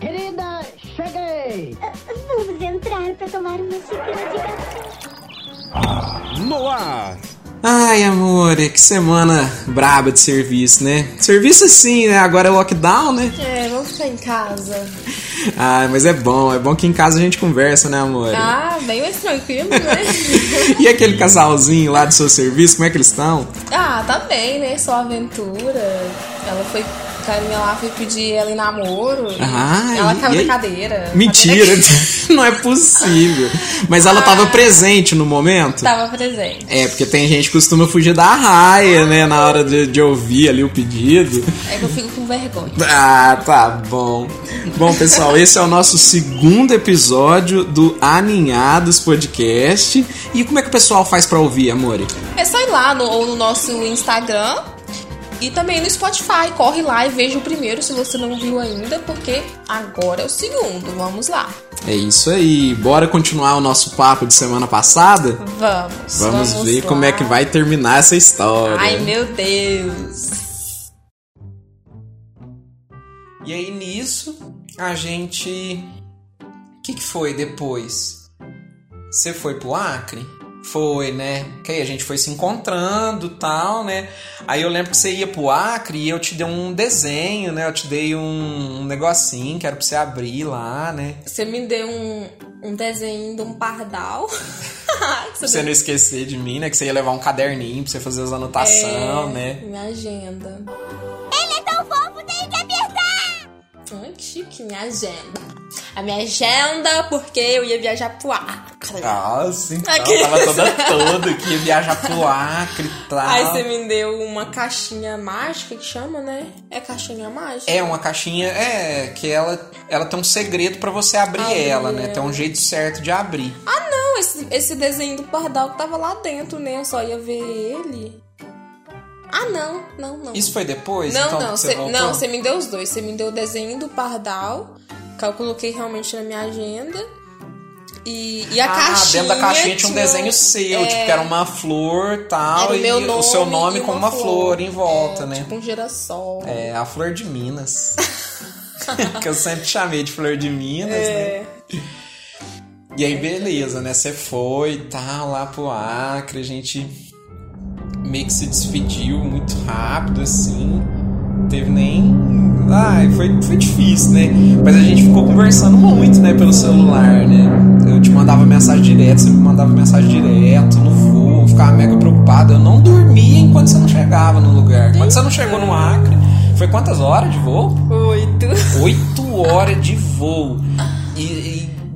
Querida, cheguei! Vamos entrar para tomar uma xícara de café. No ar! Ai, amor, que semana braba de serviço, né? Serviço assim, né? Agora é lockdown, né? É, vamos ficar em casa. Ai, mas é bom, é bom que em casa a gente conversa, né, amor? Ah, bem mais tranquilo, né? e aquele casalzinho lá do seu serviço, como é que eles estão? ah, tá bem, né? Só aventura. Ela foi. Carinha lá foi pedir ela em namoro. Ah, ela caiu da cadeira. Mentira, não é possível. Mas ela tava presente no momento? Tava presente. É, porque tem gente que costuma fugir da raia, né, na hora de, de ouvir ali o pedido. É que eu fico com vergonha. Ah, tá bom. Bom, pessoal, esse é o nosso segundo episódio do Aninhados Podcast. E como é que o pessoal faz pra ouvir, amore? É só ir lá no, ou no nosso Instagram e também no Spotify. Corre lá e veja o primeiro se você não viu ainda, porque agora é o segundo. Vamos lá. É isso aí. Bora continuar o nosso papo de semana passada? Vamos. Vamos, ver lá. como é que vai terminar essa história. Ai, meu Deus. E aí nisso, a gente. O que, que foi depois? Você foi pro Acre? Foi, né? Que aí a gente foi se encontrando tal, né? Aí eu lembro que você ia pro Acre e eu te dei um desenho, né? Eu te dei um, um negocinho que era pra você abrir lá, né? Você me deu um, um desenho de um pardal. Pra você não esquecer de mim, né? Que você ia levar um caderninho pra você fazer as anotações, né? Minha agenda. Ele é tão fofo, tem que apertar! Ai, que chique, minha agenda. A minha agenda, porque eu ia viajar pro Acre. Nossa, então Aqui. tava toda toda que ia viajar pro Acre e tal. Aí você me deu uma caixinha mágica que chama, né? É caixinha mágica? É uma caixinha, é, que ela, ela tem um segredo pra você abrir Abrir ela, né? ela. Tem um jeito certo de abrir. Ah, não, esse, esse desenho do pardal que tava lá dentro, né? Eu só ia ver ele. Ah, não, não, não. Isso foi depois? Não, então, não, você não, você me deu os dois. Você me deu o desenho do pardal, eu coloquei realmente na minha agenda. E, e a ah, caixinha. dentro da caixinha tinha um desenho seu, é, tipo, que era uma flor tal, e o seu nome com uma flor, em volta, É, né? Tipo um girassol. É, a flor de Minas. que eu sempre chamei de flor de Minas, né? É. E aí, beleza, né? Você foi e tal, lá pro Acre, a gente meio que se despediu muito rápido, assim. Não teve nem. Ai, foi, foi difícil, né? Mas a gente ficou conversando muito, né, pelo celular, né? Eu te mandava mensagem direto, você me mandava mensagem direto no voo, eu ficava mega preocupado. Eu não dormia enquanto você não chegava no lugar. Quando você não chegou no Acre, foi quantas horas de voo? Oito. Oito horas de voo.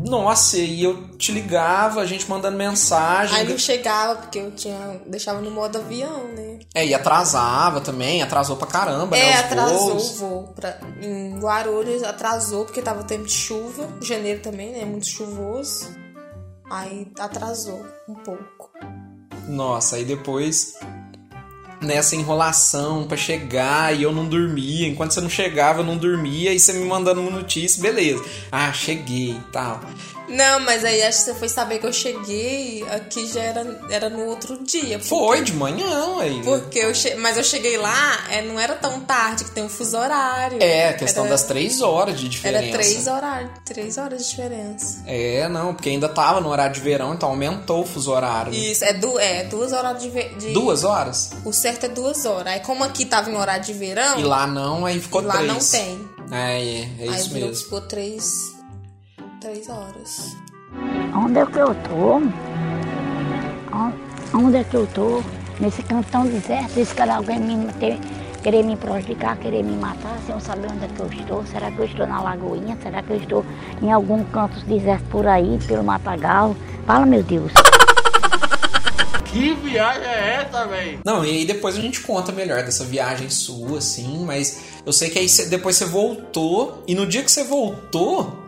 Nossa, e eu te ligava, a gente mandando mensagem. Aí não chegava, porque eu tinha. deixava no modo avião, né? É, e atrasava também, atrasou pra caramba, É, né? os atrasou voos. o voo. Pra, em Guarulhos atrasou, porque tava tempo de chuva. Janeiro também, né? Muito chuvoso. Aí atrasou um pouco. Nossa, aí depois nessa enrolação pra chegar e eu não dormia. Enquanto você não chegava, eu não dormia. E você me mandando uma notícia, beleza. Ah, cheguei e tal. Não, mas aí acho que você foi saber que eu cheguei aqui já era, era no outro dia. porque- Foi de manhã aí. Porque eu che... Mas eu cheguei lá, é, não era tão tarde, que tem um fuso horário. É, a questão Era- das três horas de diferença. Era três horários, três horas de diferença. É, não, porque ainda tava no horário de verão, então aumentou o fuso horário. né? Isso, é, du é duas horas de, de. Duas horas? O certo é duas horas. Aí como aqui tava em horário de verão, E lá não, aí ficou lá três. não tem. É, é, é Aí isso virou- mesmo. ficou três. Três horas. Onde é que eu tô? On- Onde é que eu tô? Nesse canto tão deserto, se calhar alguém me ter, querer me prejudicar, querer me matar, sem eu saber onde é que eu estou. Será que eu estou na Lagoinha? Será que eu estou em algum canto deserto por aí, pelo Matagal? Fala, meu Deus. Que viagem é essa, velho? Não, e aí depois a gente conta melhor dessa viagem sua, assim, mas eu sei que aí cê- depois você voltou, e no dia que você voltou,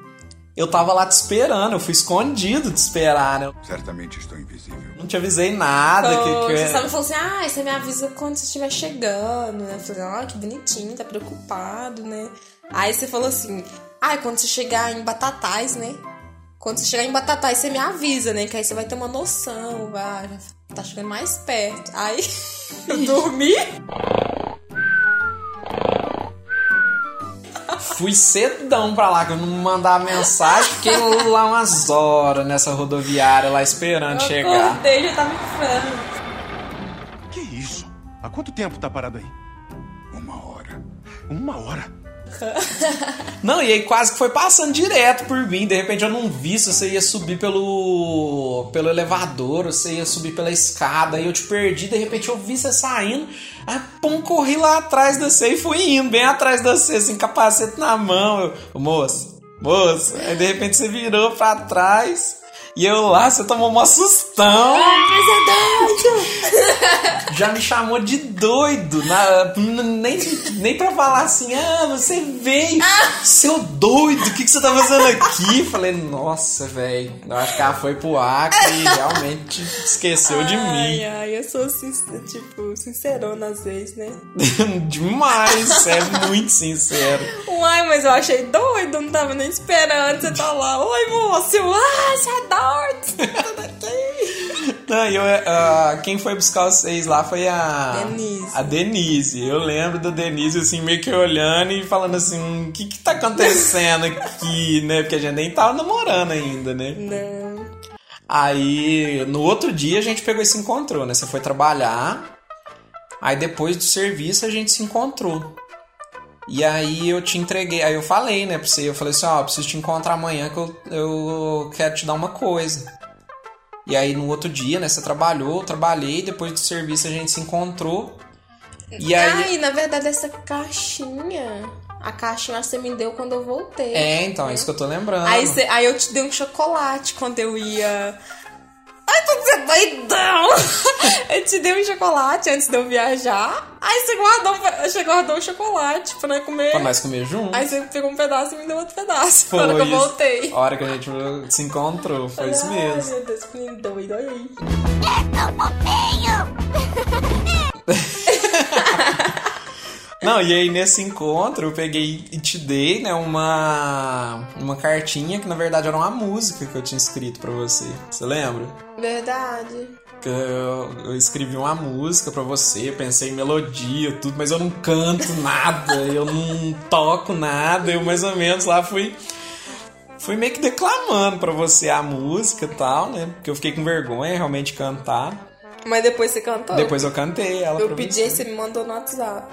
eu tava lá te esperando, eu fui escondido te esperar, né? Certamente estou invisível. Não te avisei nada. que, Então, que... Você só me falou assim, ah, você me avisa quando você estiver chegando, né? Eu falei, ah, que bonitinho, tá preocupado, né? Aí você falou assim, ah, quando você chegar em Batatais, né? Quando você chegar em Batatais, você me avisa, né? Que aí você vai ter uma noção, vai, tá chegando mais perto. Aí eu dormi. fui cedão pra lá, que eu não mandava mensagem, fiquei lá umas horas nessa rodoviária lá esperando Eu chegar. acordei, já tava frango. Que isso? Há quanto tempo tá parado aí? Uma hora. Uma hora? Não, e aí quase que foi passando direto por mim. De repente eu não vi se você ia subir pelo, pelo elevador, você ia subir pela escada. Aí eu te perdi, de repente eu vi você saindo. Aí, pum, corri lá atrás de você e fui indo, bem atrás de você, assim, capacete na mão. Eu, "Ô, moço, moço. Aí de repente você virou pra trás. E eu lá, você tomou um sustão. Já me chamou de doido. Na, nem, nem pra falar assim, ah, você veio. Seu doido, o que, que você tá fazendo aqui? Falei, nossa, velho. Eu acho que ela foi pro Acre e realmente esqueceu de Ai, mim. ai, eu sou, tipo, sincerona às vezes, né? Demais, é muito sincero. Uai, mas eu achei doido, não tava nem esperando. Você tá lá, oi moço, ah, você é doido. Daqui. Não, eu, ah, quem foi buscar vocês lá foi a Denise. A Denise. Eu lembro da Denise assim, meio que olhando e falando assim: o que que tá acontecendo aqui, né? Porque a gente nem tava namorando ainda, né? Não. Aí no outro dia a gente pegou e se encontrou, né? Você foi trabalhar, aí depois do serviço a gente se encontrou. E aí eu te entreguei, aí eu falei, né, pra você, eu falei assim, ó, eu preciso te encontrar amanhã que eu, eu quero te dar uma coisa. E aí no outro dia, né, você trabalhou, eu trabalhei, depois do serviço a gente se encontrou. E aí. Ai, na verdade, essa caixinha. A caixinha você me deu quando eu voltei. É, então, é isso que eu tô lembrando. Aí, cê- aí eu te dei um chocolate quando eu ia. Ai, tu você doidão! Eu te dei um chocolate antes de eu viajar. Aí você guardou, você guardou o chocolate pra comer. Pra nós comer junto. Aí você pegou um pedaço e me deu outro pedaço. Foi na hora que eu isso. voltei. A hora que a gente se encontrou, foi isso Ai, mesmo. meu Deus, que doido, olha aí. Não, e aí nesse encontro eu peguei e te dei, né, uma, uma cartinha que na verdade era uma música que eu tinha escrito pra você. Você lembra? Verdade. Que eu, eu escrevi uma música pra você, pensei em melodia, tudo, mas eu não canto nada, eu não toco nada, eu mais ou menos lá fui. Fui meio que declamando pra você a música e tal, né? Porque eu fiquei com vergonha realmente cantar. Mas depois você cantou? Depois eu cantei ela Eu pedi e você me mandou no WhatsApp.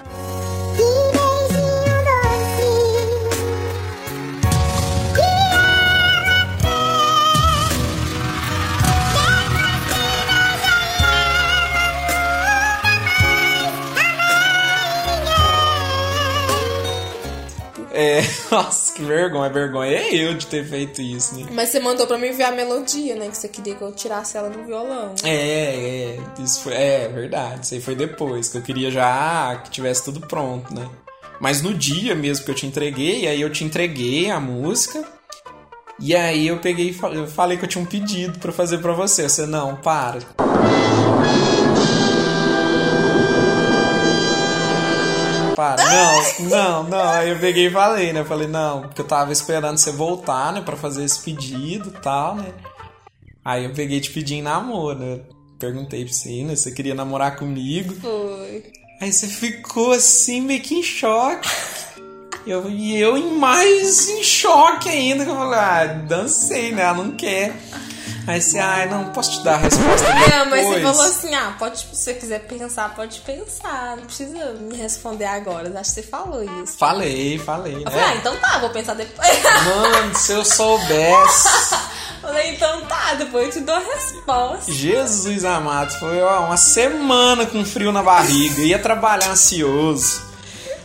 É, nossa, que vergonha, vergonha é eu de ter feito isso, né? Mas você mandou pra mim ver a melodia, né? Que você queria que eu tirasse ela no violão. É, é, isso foi, é verdade, isso aí foi depois, que eu queria já que tivesse tudo pronto, né? Mas no dia mesmo que eu te entreguei, aí eu te entreguei a música, e aí eu peguei e eu falei que eu tinha um pedido pra fazer pra você. Você, não, para. Para, não, não, não. Aí eu peguei e falei, né? Falei, não, porque eu tava esperando você voltar, né? Pra fazer esse pedido e tal, né? Aí eu peguei e te pedi em namoro, né? Perguntei pra você, né? Você queria namorar comigo. Foi. Aí você ficou assim, meio que em choque. Eu, e eu em mais em choque ainda. que Eu falei, ah, dancei, né? Ela não quer. Aí você, ai, não posso te dar a resposta depois. Não, mas você falou assim, ah, pode, se você quiser pensar, pode pensar. Não precisa me responder agora. Acho que você falou isso. Falei, falei, Eu falei, ah, né? então tá, vou pensar depois. Mano, se eu soubesse. falei, então tá, depois eu te dou a resposta. Jesus amado, foi ó, uma semana com frio na barriga. Ia trabalhar ansioso.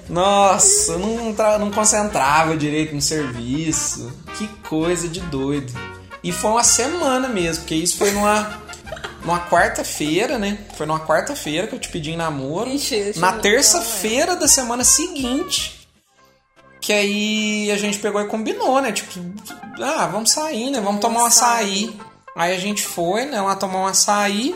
Nossa, eu não, não concentrava direito no serviço. Que coisa de doido. E foi uma semana mesmo, porque isso foi numa, numa quarta-feira, né? Foi numa quarta-feira que eu te pedi em namoro. Ixi, Na terça-feira da semana seguinte. Que aí a gente pegou e combinou, né? Tipo, ah, vamos sair, né? Vamos tomar um açaí. Aí a gente foi, né? Lá tomar um açaí.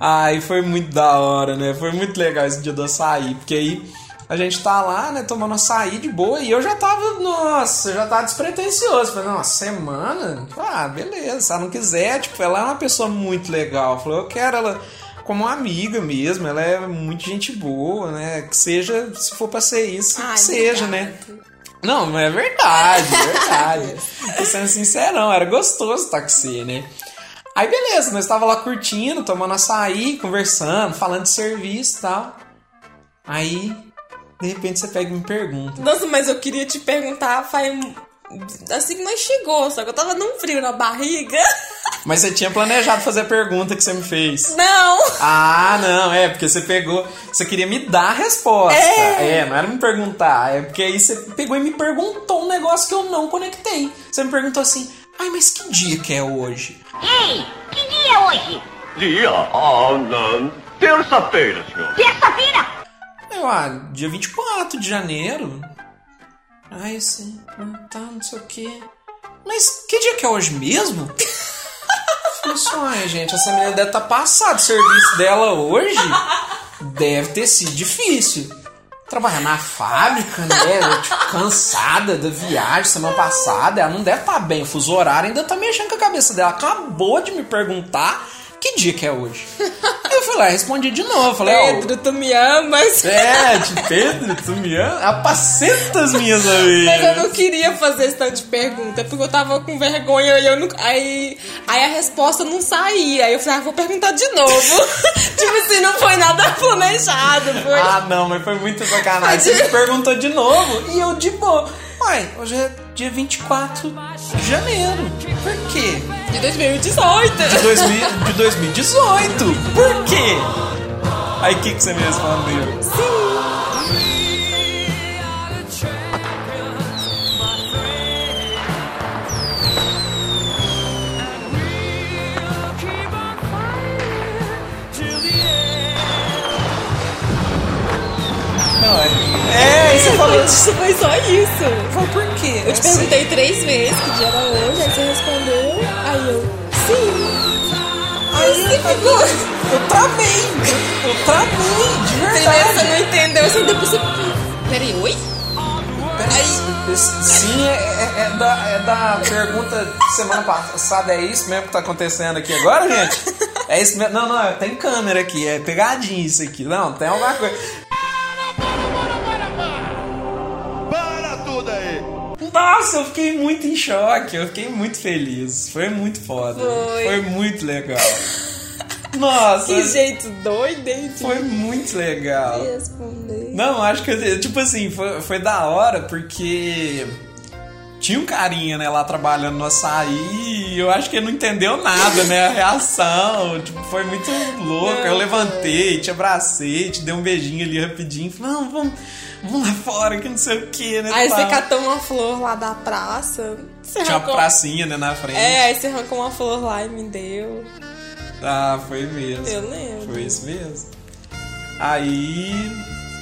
Aí foi muito da hora, né? Foi muito legal esse dia do açaí. Porque aí a gente tá lá, né? Tomando açaí de boa. E eu já tava, nossa, já tava despretensioso. Falei, nossa, semana? Ah, beleza. Se ela não quiser, tipo, ela é uma pessoa muito legal. Falei, eu quero ela como uma amiga mesmo. Ela é muito gente boa, né? Que seja, se for pra ser isso, Ai, que seja, né? Não, mas é verdade, é verdade. Tô sendo sincerão, era gostoso estar com você, né? Aí beleza, nós tava lá curtindo, tomando açaí, conversando, falando de serviço e tal. Aí, de repente você pega e me pergunta. Nossa, mas eu queria te perguntar, faz. Assim que nós chegou, só que eu tava num frio na barriga. Mas você tinha planejado fazer a pergunta que você me fez. Não! Ah, não, é, porque você pegou. Você queria me dar a resposta. É. não era me perguntar. É porque aí você pegou e me perguntou um negócio que eu não conectei. Você me perguntou assim: ai, mas que dia que é hoje? Ei, que dia é hoje? Dia? Ah, não. Terça-feira, senhor. Terça-feira? Eu, ah, dia 24 de janeiro. Ai, assim, ah, tá, não sei o quê. Mas que dia que é hoje mesmo? Falei assim, gente, essa menina deve estar passada. O serviço dela hoje deve ter sido difícil. Trabalhar na fábrica, né? Tipo, cansada da viagem semana passada. Ela não deve estar bem. O fuso horário ainda tá mexendo com a cabeça dela. Acabou de me perguntar que dia que é hoje. Fui lá respondi de novo. Falei, Pedro, tu me amas. é, de Pedro, tu me ama? Apacenta as minhas Mas eu não queria fazer esse tanto de pergunta, porque eu tava com vergonha e eu não. Aí, aí a resposta não saía. Aí eu falei, ah, vou perguntar de novo. tipo assim, não foi nada planejado. Foi. Ah, não, mas foi muito sacanagem. Você me perguntou de novo e eu de boa. Uai, hoje é dia 24 de janeiro. Por quê? De 2018. De, 2000, de 2018. Por quê? Aí o que, que você me respondeu? Não, é. Você falou. Isso foi só isso. Falou por quê? Eu te perguntei três vezes que dia era hoje, aí você respondeu. Aí eu, sim. Aí você ficou. Eu travei! Eu travei, de Primeiro verdade. você não entendeu, assim, depois você. Peraí, oi? Peraí, sim, é, é- é da, é da pergunta de semana passada. É isso mesmo que tá acontecendo aqui agora, gente? É isso mesmo? Não, não, tem câmera aqui, é pegadinha isso aqui. Não, tem alguma coisa. Nossa, eu fiquei muito em choque, eu fiquei muito feliz. Foi muito foda. Foi. muito legal. Nossa, Que jeito doido, hein? foi muito legal. responder. Não, acho que, tipo assim, foi, foi da hora porque tinha um carinha, né, lá trabalhando no açaí e eu acho que ele não entendeu nada, né, a reação, tipo, foi muito louco. Eu levantei, te abracei, te dei um beijinho ali rapidinho, falei, não, vamos, vamos lá fora, que não sei o que, né, Aí você catou uma flor lá da praça. Você Tinha uma arrancou- pracinha, né, na frente. É, aí você arrancou uma flor lá e me deu. Ah, foi mesmo. Eu lembro. Foi isso mesmo. Aí,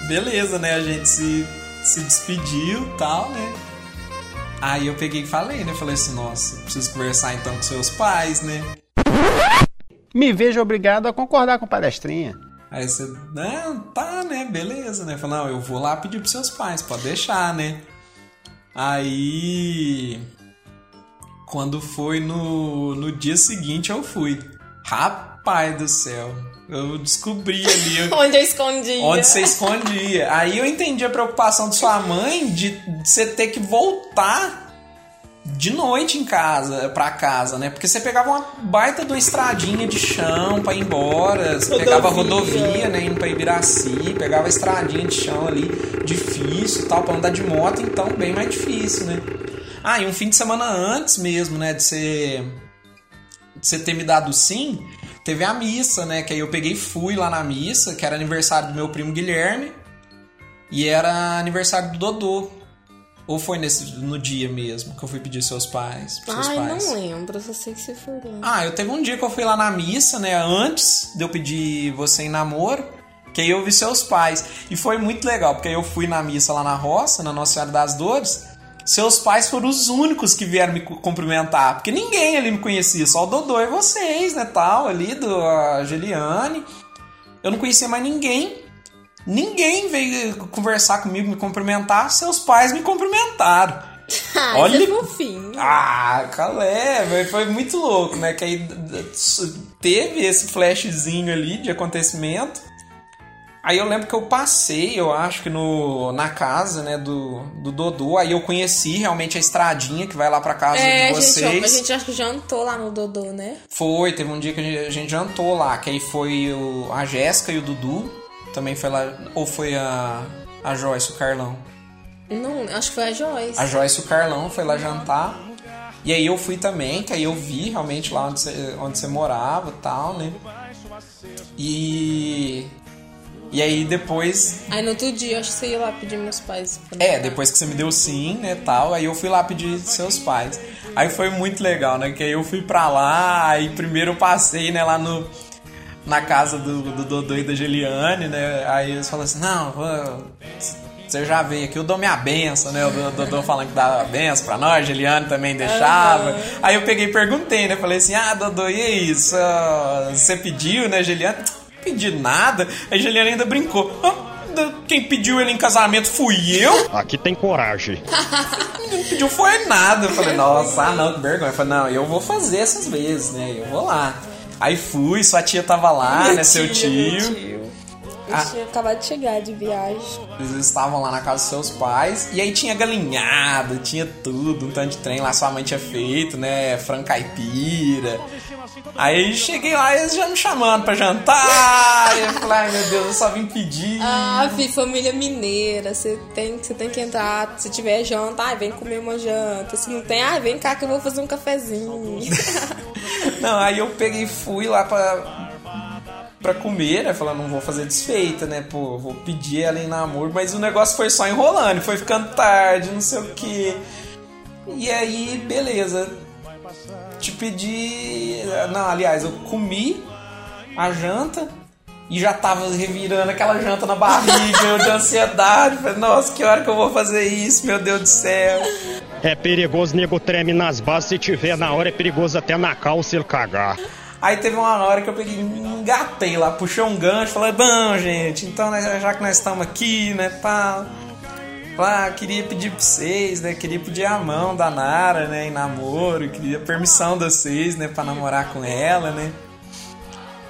beleza, né? A gente se, se despediu e tal, né? Aí eu peguei e falei, né? Falei assim, nossa, preciso conversar então com seus pais, né? Me vejo obrigado a concordar com o palestrinha. Aí você, não, tá, né? Beleza, né? Falei, não, eu vou lá pedir pros seus pais, pode deixar, né? Aí. Quando foi no, no dia seguinte, eu fui. Rapaz do céu, eu descobri ali. Onde eu escondia. Onde você escondia. Aí eu entendi a preocupação de sua mãe de você ter que voltar de noite em casa, pra casa, né? Porque você pegava uma baita de uma estradinha de chão pra ir embora, você pegava rodovia, né? Indo pra Ibiraci, pegava a estradinha de chão ali, difícil e tal, pra andar de moto, então bem mais difícil, né? Ah, e um fim de semana antes mesmo, né? De você, de você ter me dado sim, teve a missa, né? Que aí eu peguei e fui lá na missa, que era aniversário do meu primo Guilherme, e era aniversário do Dodô. Ou foi nesse, no dia mesmo que eu fui pedir seus pais? Seus Ai, pais. não lembro, só sei que você foi lá. Ah, eu teve um dia que eu fui lá na missa, né? Antes de eu pedir você em namoro. Que aí eu vi seus pais. E foi muito legal, porque aí eu fui na missa lá na roça, na Nossa Senhora das Dores. Seus pais foram os únicos que vieram me cu- cumprimentar. Porque ninguém ali me conhecia, só o Dodô e vocês, né? Tal, ali, do a Geliane. Eu não conhecia mais ninguém. Ninguém veio conversar comigo, me cumprimentar. Seus pais me cumprimentaram. Ah, Olha- Olha... fofinho. Ah, calé, foi muito louco, né? Que aí teve esse flashzinho ali de acontecimento. Aí eu lembro que eu passei, eu acho que no, na casa, né, do, do Dodô. Aí eu conheci realmente a estradinha que vai lá pra casa É, de a gente, vocês. a gente acho que jantou lá no Dodô, né? Foi, teve um dia que a gente, a gente jantou lá, que aí foi o, a Jéssica e o Dudu. Também foi lá. Ou foi a, a Joyce, o Carlão? Não, acho que foi a Joyce. A Joyce o Carlão foi lá jantar. E aí eu fui também, que aí eu vi realmente lá onde você, onde você morava e tal, né? E. E aí depois. Aí no outro dia, acho que você ia lá pedir meus pais. É, depois que você me deu sim, né, tal, aí eu fui lá pedir seus pais. Aí foi muito legal, né, que aí eu fui pra lá, aí primeiro eu passei, né, lá no... Na casa do, do Dodô e da Geliane, né? Aí eles falaram assim, não, você já veio aqui, eu dou minha benção, né? O Do- Dodô falando que dava benção pra nós, a Geliane também deixava. Aí eu peguei e perguntei, né? Falei assim, ah, Dodô, e aí? Isso, você pediu, né, Geliane? Não pedi nada. Aí a Geliane ainda brincou. "Ah, quem pediu ele em casamento fui eu? Aqui tem coragem. não pediu foi nada. Eu falei, nossa, ah não, que vergonha. Eu falei, não, eu vou fazer essas vezes, né? Eu vou lá. Aí fui, sua tia tava lá, Meu né? Seu tio, meu tio. tio. Eu Ah. tinha acabado de chegar de viagem. Eles estavam lá na casa dos seus pais. E aí tinha galinhada, tinha tudo, um tanto de trem lá sua mãe tinha feito, né? Frango caipira. Aí cheguei lá e eles já me chamando pra jantar. e eu falei, ai meu Deus, eu só vim pedir. Ah, fi, família mineira, você tem, você tem que entrar. Se tiver janta, ai, vem comer uma janta. Se não tem, ai, vem cá que eu vou fazer um cafezinho. Não, aí eu peguei e fui lá pra, pra comer, né? Falando, não vou fazer desfeita, né? Pô, vou pedir ela em namoro. Mas o negócio foi só enrolando, foi ficando tarde, não sei o que. E aí, beleza. Te pedi. Não, aliás, eu comi a janta e já tava revirando aquela janta na barriga, eu de ansiedade. Falei, nossa, que hora que eu vou fazer isso, meu Deus do céu. É perigoso, nego treme nas bases. Se tiver na hora, é perigoso até na calça ele cagar. Aí teve uma hora que eu peguei, engatei lá, puxei um gancho, falei, bom, gente, então né, já que nós estamos aqui, né, pá, pá, queria pedir pra vocês, né, queria pedir a mão da Nara, né, em namoro, queria permissão de vocês, né, pra namorar com ela, né.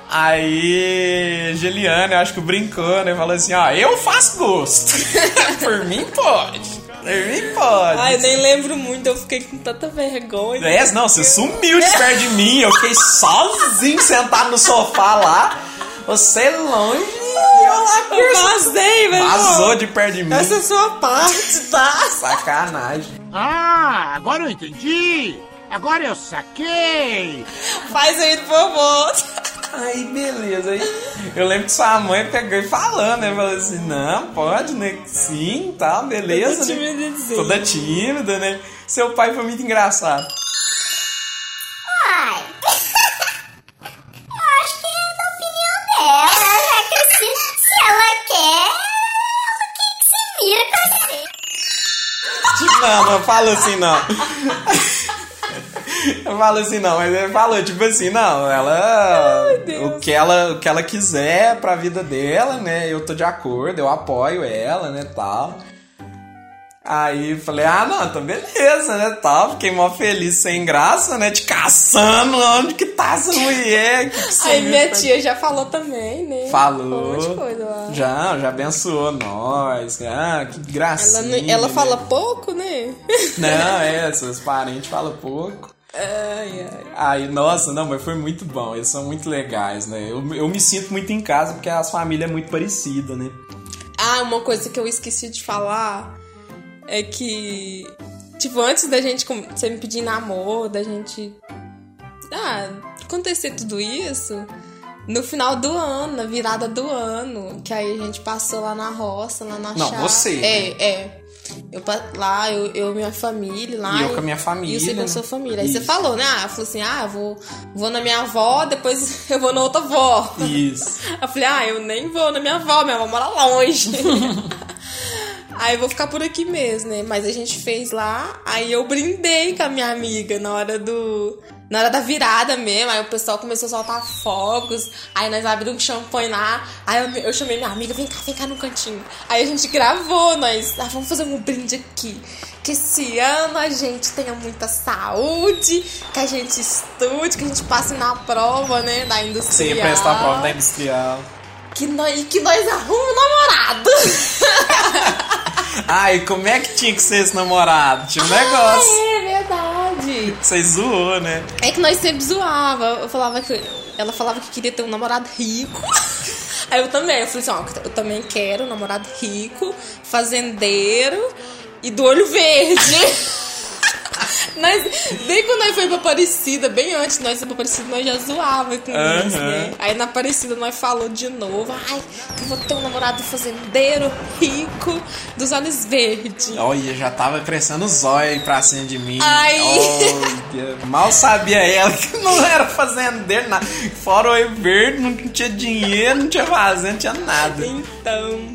Aí, Geliane, eu acho que brincou, né, falou assim, ó, eu faço gosto, por mim pode, mim pode. ai, nem lembro muito, eu fiquei com tanta vergonha. É, não, você sumiu de perto de mim. Eu fiquei sozinho sentado no sofá lá. Você longe e eu lá Eu vazei, velho. Vazou de perto de mim. Essa é a sua parte, tá? Sacanagem. Ah, agora eu entendi. Agora eu saquei. Faz aí, por favor. Aí, beleza. Aí, eu lembro que sua mãe pegou e falando, né? Falou assim: não, pode, né? Sim, tá, beleza. Toda né? tímida, Toda tímida, né? Seu pai foi muito engraçado. Ai. Eu acho que é da opinião dela, já que se, se ela quer, ela quer que se vira com você. Não, não fala assim não. Eu falo assim não, mas ele falou tipo assim, não, ela o que ela o que ela quiser pra vida dela, né? Eu tô de acordo, eu apoio ela, né, tal. Aí falei, ah, não, então beleza, né, tal. Fiquei mó feliz, sem graça, né, te caçando, onde que tá essa mulher? Que que Aí minha tia já falou também, né? Falou. Um monte de coisa lá. Já, já abençoou nós. Ah, que Ela, gracinha. não- ela né? fala pouco, né? Não, é, seus parentes falam pouco. Ai, ai. Aí, nossa, não, mas foi muito bom. Eles são muito legais, né? Eu, eu me sinto muito em casa porque as famílias é muito parecida, né? Ah, uma coisa que eu esqueci de falar é que, tipo, antes da gente você me pedir namoro, da gente. Ah, acontecer tudo isso. No final do ano, na virada do ano, que aí a gente passou lá na roça, lá na Não, chácara. você, É, né? é. Eu, lá, eu, eu minha família, lá. E eu com a minha família, E você com a sua família. Aí você falou, né? Ah, falou assim: ah, vou, vou na minha avó, depois eu vou na outra avó. Isso. Eu falei, ah, eu nem vou na minha avó, minha avó mora longe. aí eu vou ficar por aqui mesmo, né? Mas a gente fez lá, aí eu brindei com a minha amiga na hora do, Na hora da virada mesmo, aí o pessoal começou a soltar fogos, aí nós abrimos um champanhe lá, aí eu, eu chamei minha amiga, vem cá, vem cá no cantinho. Aí a gente gravou, nós, ah, vamos fazer um brinde aqui. Que esse ano a gente tenha muita saúde, que a gente estude, que a gente passe na prova, né, da industrial. ia prestar a prova da industrial. Que nós, que nós arrumamos um namorado. Ai, como é que tinha que ser esse namorado? Tinha um negócio. Ah, é verdade. Você zoou, né? É que nós sempre zoava. Eu falava que. Ela falava que queria ter um namorado rico. Aí eu também. Eu falei assim, ó, eu também quero um namorado rico, fazendeiro e do olho verde. Nós, bem quando nós foi pra Aparecida, bem antes de nós ir pra Aparecida, nós já zoava com Aham. isso, né? Aí na Aparecida nós falou de novo, ai, que eu vou ter um namorado fazendeiro, rico, dos olhos verdes. Olha, já tava crescendo o zóio aí pra cima de mim. Ai. Olha, mal sabia ela que não era fazendeiro, nada. Fora o olho verde, não tinha dinheiro, não tinha fazenda, não tinha nada. Então,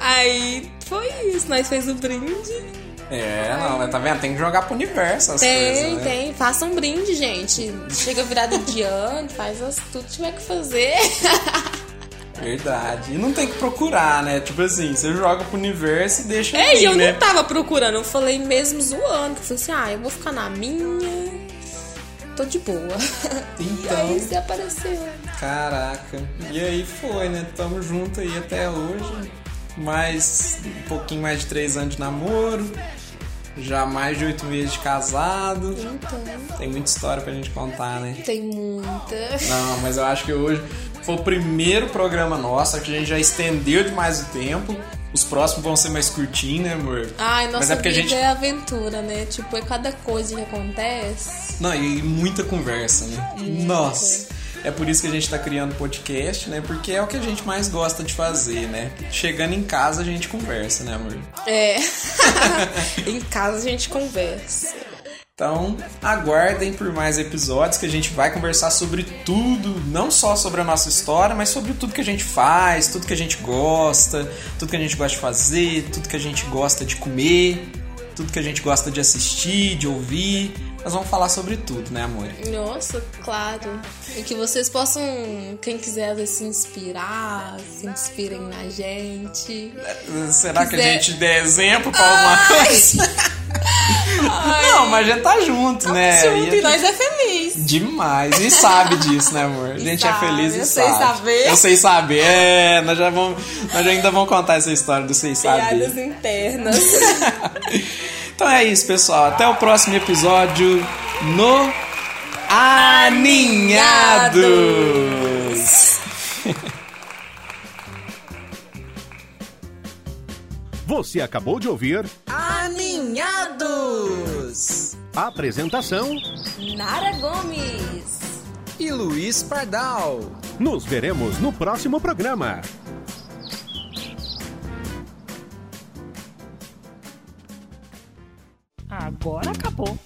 aí foi isso, nós fez o brinde. É, não, mas tá vendo? Tem que jogar pro universo as Tem, coisas, né? tem. Faça um brinde, gente. Chega virada de ano, faz as, tudo que tiver que fazer. Verdade. E não tem que procurar, né? Tipo assim, você joga pro universo e deixa É, e eu né? não tava procurando, eu falei mesmo zoando. Que eu falei assim, ah, eu vou ficar na minha. Tô de boa. Então. E aí você apareceu. Caraca. E aí foi, né? Tamo junto aí até hoje. Mais um pouquinho mais de três anos de namoro. Já mais de oito meses de casado. Então, Tem muita história pra gente contar, né? tem muita. Não, mas eu acho que hoje foi o primeiro programa nosso, que a gente já estendeu demais o tempo. Os próximos vão ser mais curtinhos, né, amor? Ai, nossa Mas é porque a vida gente. é aventura, né? Tipo, é cada coisa que acontece. Não, e muita conversa, né? Nossa. É por isso que a gente tá criando podcast, né? Porque é o que a gente mais gosta de fazer, né? Chegando em casa a gente conversa, né, amor? É. em casa a gente conversa. Então, aguardem por mais episódios que a gente vai conversar sobre tudo, não só sobre a nossa história, mas sobre tudo que a gente faz, tudo que a gente gosta, tudo que a gente gosta de fazer, tudo que a gente gosta de comer, tudo que a gente gosta de assistir, de ouvir. Nós vamos falar sobre tudo, né, amor? Nossa, claro. E que vocês possam, quem quiser se inspirar, se inspirem na gente. Será que a Quiser- gente der exemplo pra alguma coisa? Não, mas gente tá junto, né? Junto, E e nós é feliz. Demais. E sabe disso, né, amor? A gente sabe, é feliz e eu sei sabe. saber. Eu sei saber. É, nós já vamos. Nós ainda vamos contar essa história do sei Piadas saber. internas. Então é isso, pessoal. Até o próximo episódio no Aninhados. Você acabou de ouvir Aninhados. apresentação. Nara Gomes. E Luiz Pardal. Nos veremos no próximo programa. Agora acabou.